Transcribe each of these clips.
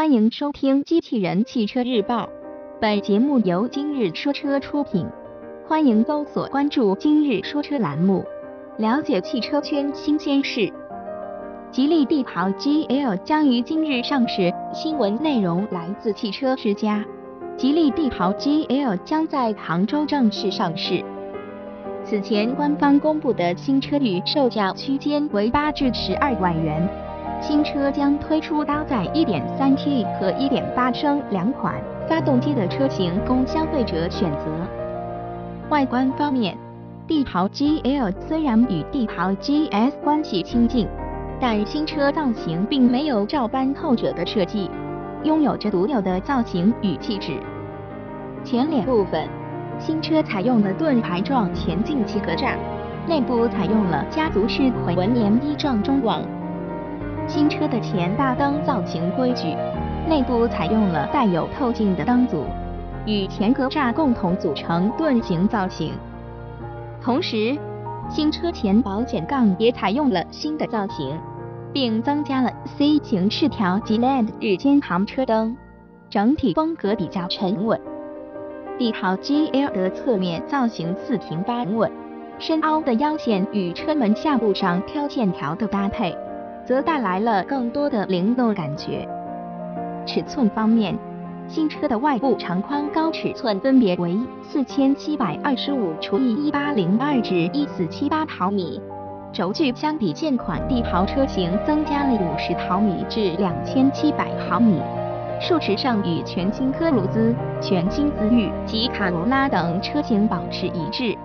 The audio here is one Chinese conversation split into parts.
欢迎收听《机器人汽车日报》，本节目由今日说车出品。欢迎搜索关注“今日说车”栏目，了解汽车圈新鲜事。吉利帝豪 GL 将于今日上市，新闻内容来自汽车之家。吉利帝豪 GL 将在杭州正式上市。此前官方公布的新车预售价区间为八至十二万元。新车将推出搭载 1.3T 和1.8升两款发动机的车型供消费者选择。外观方面，帝豪 GL 虽然与帝豪 GS 关系亲近，但新车造型并没有照搬后者的设计，拥有着独有的造型与气质。前脸部分，新车采用了盾牌状前进气格栅，内部采用了家族式回纹连衣状中网。新车的前大灯造型规矩，内部采用了带有透镜的灯组，与前格栅共同组成盾形造型。同时，新车前保险杠也采用了新的造型，并增加了 C 型饰条及 LED 日间行车灯，整体风格比较沉稳。帝豪 GL 的侧面造型四平八稳，深凹的腰线与车门下部上挑线条的搭配。则带来了更多的灵动感觉。尺寸方面，新车的外部长宽高尺寸分别为四千七百二十五除以一八零二至一四七八毫米，轴距相比现款帝豪车型增加了五十毫米至两千七百毫米。数值上与全新科鲁兹、全新思域及卡罗拉等车型保持一致。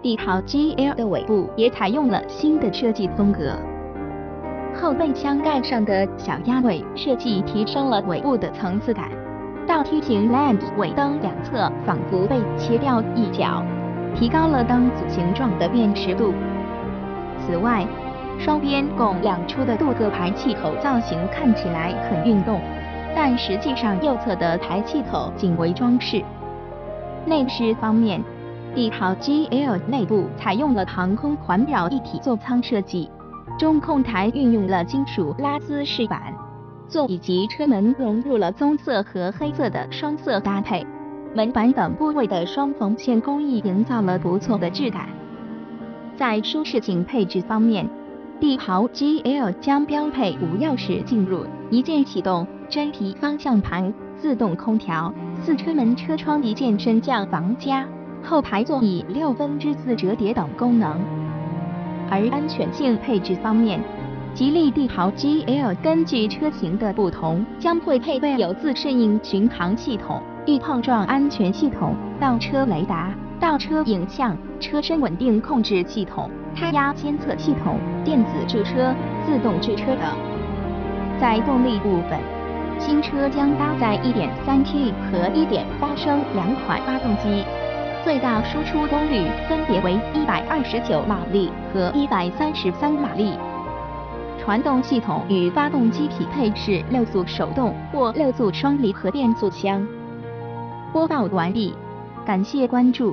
帝豪 GL 的尾部也采用了新的设计风格。后备箱盖上的小鸭尾设计提升了尾部的层次感，倒梯形 LED 尾灯两侧仿佛被切掉一角，提高了灯组形状的辨识度。此外，双边共两出的镀铬排气口造型看起来很运动，但实际上右侧的排气口仅为装饰。内饰方面，帝豪 GL 内部采用了航空环绕一体座舱设计。中控台运用了金属拉丝饰板，座椅及车门融入了棕色和黑色的双色搭配，门板等部位的双缝线工艺营造了不错的质感。在舒适性配置方面，帝豪 GL 将标配无钥匙进入、一键启动、真皮方向盘、自动空调、四车门车窗一键升降防夹、后排座椅六分之四折叠等功能。而安全性配置方面，吉利帝豪 GL 根据车型的不同，将会配备有自适应巡航系统、预碰撞安全系统、倒车雷达、倒车影像、车身稳定控制系统、胎压监测系统、电子驻车、自动驻车等。在动力部分，新车将搭载 1.3T 和1.8升两款发动机。最大输出功率分别为一百二十九马力和一百三十三马力。传动系统与发动机匹配是六速手动或六速双离合变速箱。播报完毕，感谢关注。